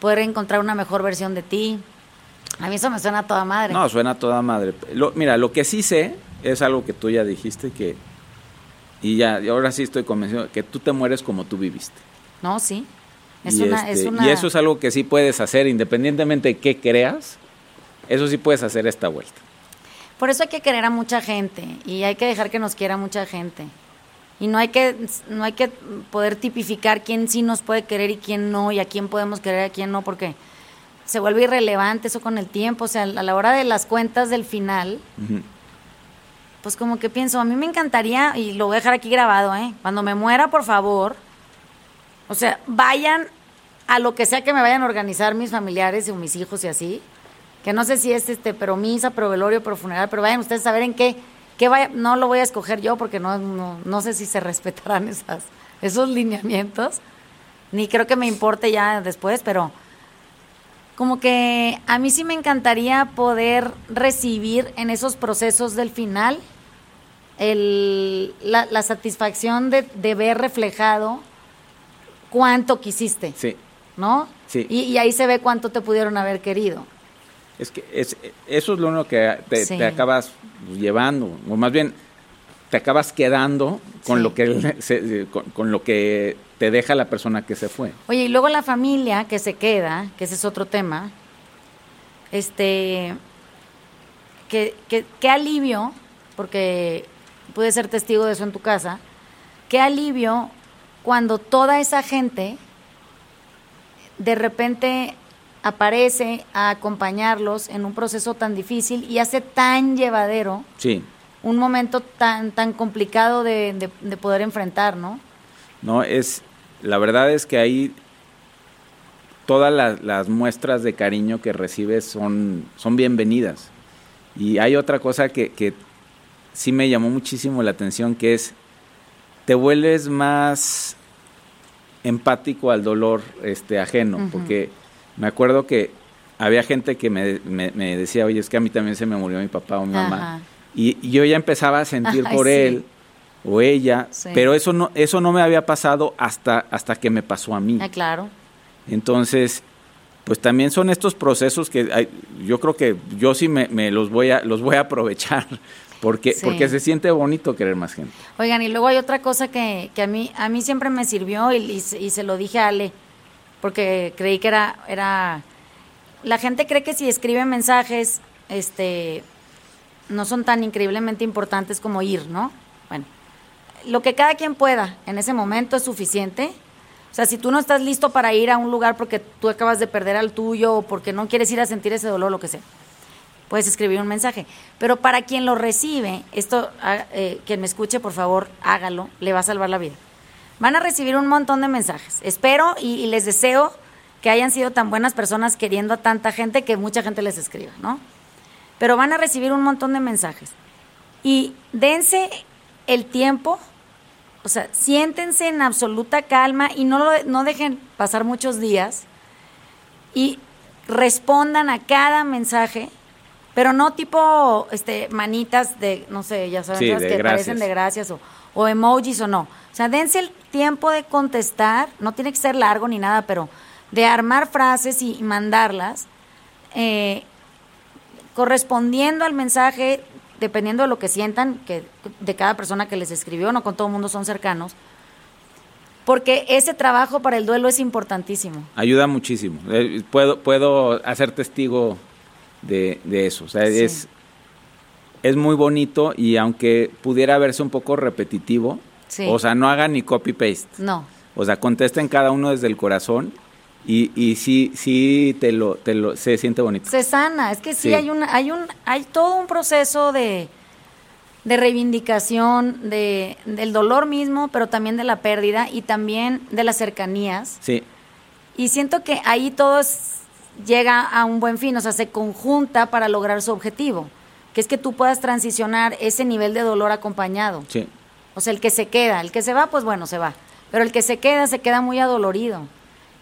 poder encontrar una mejor versión de ti. A mí eso me suena a toda madre. no, suena a toda madre. Lo- mira, lo que sí sé es algo que tú ya dijiste que, y ya, y ahora sí estoy convencido, que tú te mueres como tú viviste. No, sí. Es y, una, es este, una... y eso es algo que sí puedes hacer, independientemente de qué creas, eso sí puedes hacer esta vuelta. Por eso hay que querer a mucha gente y hay que dejar que nos quiera mucha gente. Y no hay que no hay que poder tipificar quién sí nos puede querer y quién no y a quién podemos querer y a quién no porque se vuelve irrelevante eso con el tiempo, o sea, a la hora de las cuentas del final. Pues como que pienso, a mí me encantaría y lo voy a dejar aquí grabado, ¿eh? Cuando me muera, por favor, o sea, vayan a lo que sea que me vayan a organizar mis familiares o mis hijos y así, que no sé si es este, pero misa, pero velorio, pero funeral, pero vayan ustedes a ver en qué, qué vaya, no lo voy a escoger yo porque no, no, no sé si se respetarán esas, esos lineamientos, ni creo que me importe ya después, pero como que a mí sí me encantaría poder recibir en esos procesos del final el, la, la satisfacción de, de ver reflejado cuánto quisiste, Sí, ¿no? Sí. Y, y ahí se ve cuánto te pudieron haber querido. es que es, eso es lo único que te, Sí. te acabas llevando, o más bien te acabas quedando con Sí. lo que se- con, con lo que te deja la persona que se fue. Oye, y luego la familia que se queda, que ese es otro tema, este, que, que- qué alivio, porque pude ser testigo de eso en tu casa, qué alivio cuando toda esa gente de repente aparece a acompañarlos en un proceso tan difícil y hace tan llevadero Sí, un momento tan, tan complicado de, de- de poder enfrentar, ¿no? no es la verdad es que ahí todas las, las muestras de cariño que recibes son son bienvenidas. Y hay otra cosa que, que sí me llamó muchísimo la atención que es te vuelves más empático al dolor este ajeno, porque me acuerdo que había gente que me, me- me decía, oye, es que a mí también se me murió mi papá o mi mamá. Y, y yo ya empezaba a sentir por sí. él o ella, Sí. pero eso no, eso no me había pasado hasta, hasta que me pasó a mí. Ah, claro. Entonces, pues también son estos procesos que hay- yo creo que yo sí me, me los voy a los voy a aprovechar Porque, Sí. porque se siente bonito querer más gente. Oigan, y luego hay otra cosa que, que a, mí, a mí siempre me sirvió y, y se- y se lo dije a Ale, porque creí que era, era... La gente cree que si escribe mensajes, este, no son tan increíblemente importantes como ir, ¿no? Bueno, lo que cada quien pueda en ese momento es suficiente. O sea, si tú no estás listo para ir a un lugar porque tú acabas de perder al tuyo o porque no quieres ir a sentir ese dolor, lo que sea, puedes escribir un mensaje. Pero para quien lo recibe, esto, ah, eh, quien me escuche, por favor, hágalo, le va a salvar la vida. Van a recibir un montón de mensajes. Espero y, y les deseo que hayan sido tan buenas personas queriendo a tanta gente que mucha gente les escriba, ¿no? Pero van a recibir un montón de mensajes. Y dense el tiempo, o sea, siéntense en absoluta calma y no, lo- no dejen pasar muchos días y respondan a cada mensaje, pero no tipo este, manitas de, no sé, ya saben, Sí, que gracias. parecen de gracias o, o emojis o no. O sea, dense el tiempo de contestar, no tiene que ser largo ni nada, pero de armar frases y, y mandarlas, eh, correspondiendo al mensaje, dependiendo de lo que sientan, que de cada persona que les escribió, no con todo el mundo son cercanos, porque ese trabajo para el duelo es importantísimo. Ayuda muchísimo. Eh, Puedo, puedo hacer testigo de, de eso. O sea, Sí. es, es muy bonito y aunque pudiera verse un poco repetitivo, Sí. o sea, no hagan ni copy-paste. No, O sea, contesten cada uno desde el corazón y, y sí, sí te lo, te lo, se siente bonito. se sana, es que sí, Sí. hay una, hay un, hay todo un proceso de, de reivindicación de, del dolor mismo, pero también de la pérdida y también de las cercanías. Sí, Y siento que ahí todo es- llega a un buen fin, o sea, se conjunta para lograr su objetivo, que es que tú puedas transicionar ese nivel de dolor acompañado. sí. O sea, el que se queda, el que se va, pues bueno, se va. Pero el que se queda, se queda muy adolorido.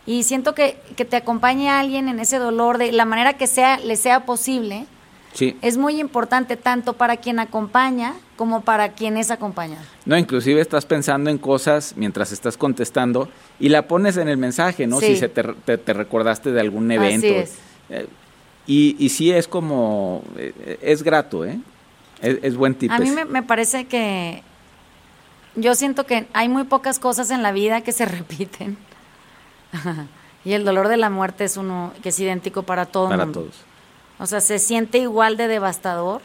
Y siento que, que te acompañe alguien en ese dolor de la manera que sea, le sea posible, Sí. es muy importante tanto para quien acompaña como para quien es acompañado. No, inclusive estás pensando en cosas mientras estás contestando y la pones en el mensaje, ¿no? Sí. Si se te, te, te recordaste de algún evento. Así es. Eh, y, y sí es como, eh, es grato, ¿eh? Es, es buen tip. A mí me, me parece que yo siento que hay muy pocas cosas en la vida que se repiten. y el dolor de la muerte es uno que es idéntico para todo Para mundo. todos. O sea, se siente igual de devastador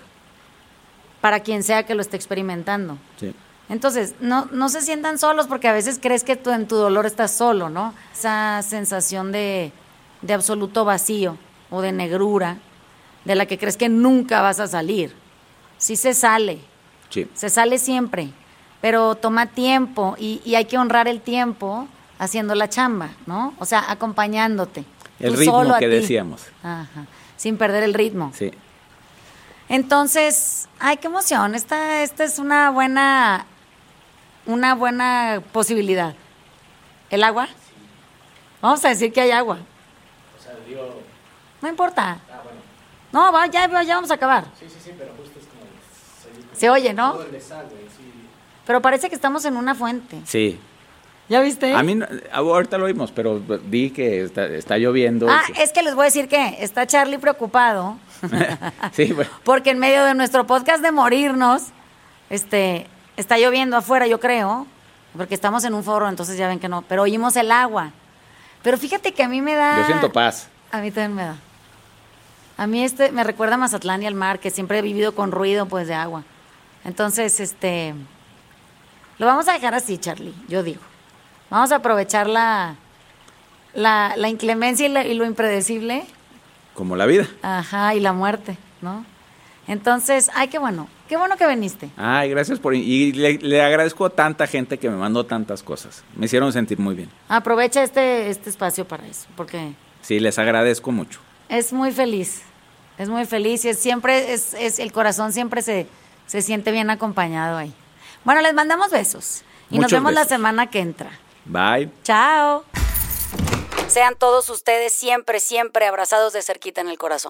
para quien sea que lo esté experimentando. Sí. Entonces, no, no se sientan solos porque a veces crees que tú en tu dolor estás solo, ¿no? Esa sensación de, de absoluto vacío o de negrura de la que crees que nunca vas a salir. Sí se sale, Sí. se sale siempre, pero toma tiempo y, y hay que honrar el tiempo haciendo la chamba, ¿no? O sea, acompañándote. El ritmo que decíamos. Ajá, sin perder el ritmo. Sí. Entonces, ay, qué emoción. Esta, esta es una buena, una buena posibilidad. ¿El agua? Vamos a decir que hay agua. No importa. No, va, ya, ya vamos a acabar. Sí, sí, sí, pero justo es como... Se oye, ¿no? Pero parece que estamos en una fuente. Sí. ¿Ya viste? A mí, no- ahorita lo vimos, pero vi que está, está lloviendo. Ah, es que les voy a decir que está Charlie preocupado. sí, bueno. Porque en medio de nuestro podcast de morirnos, este, está lloviendo afuera, yo creo, porque estamos en un foro, entonces ya ven que no, pero oímos el agua. Pero fíjate que a mí me da... Yo siento paz. A mí también me da. A mí este me recuerda a Mazatlán y al mar, que siempre he vivido con ruido pues de agua. Entonces, este lo vamos a dejar así, Charlie, yo digo. Vamos a aprovechar la, la, la inclemencia y, la- y lo impredecible Como la vida. Ajá, y la muerte, ¿no? Entonces, ay, qué bueno, qué bueno que viniste. Ay, gracias por... Y le, le agradezco a tanta gente que me mandó tantas cosas. Me hicieron sentir muy bien. Aprovecha este, este espacio para eso, porque Sí, les agradezco mucho. es muy feliz, es muy feliz y es siempre, es, es el corazón siempre se, se siente bien acompañado ahí. Bueno, les mandamos besos y nos vemos la semana que entra. Bye. Chao. Sean todos ustedes siempre, siempre abrazados de cerquita en el corazón.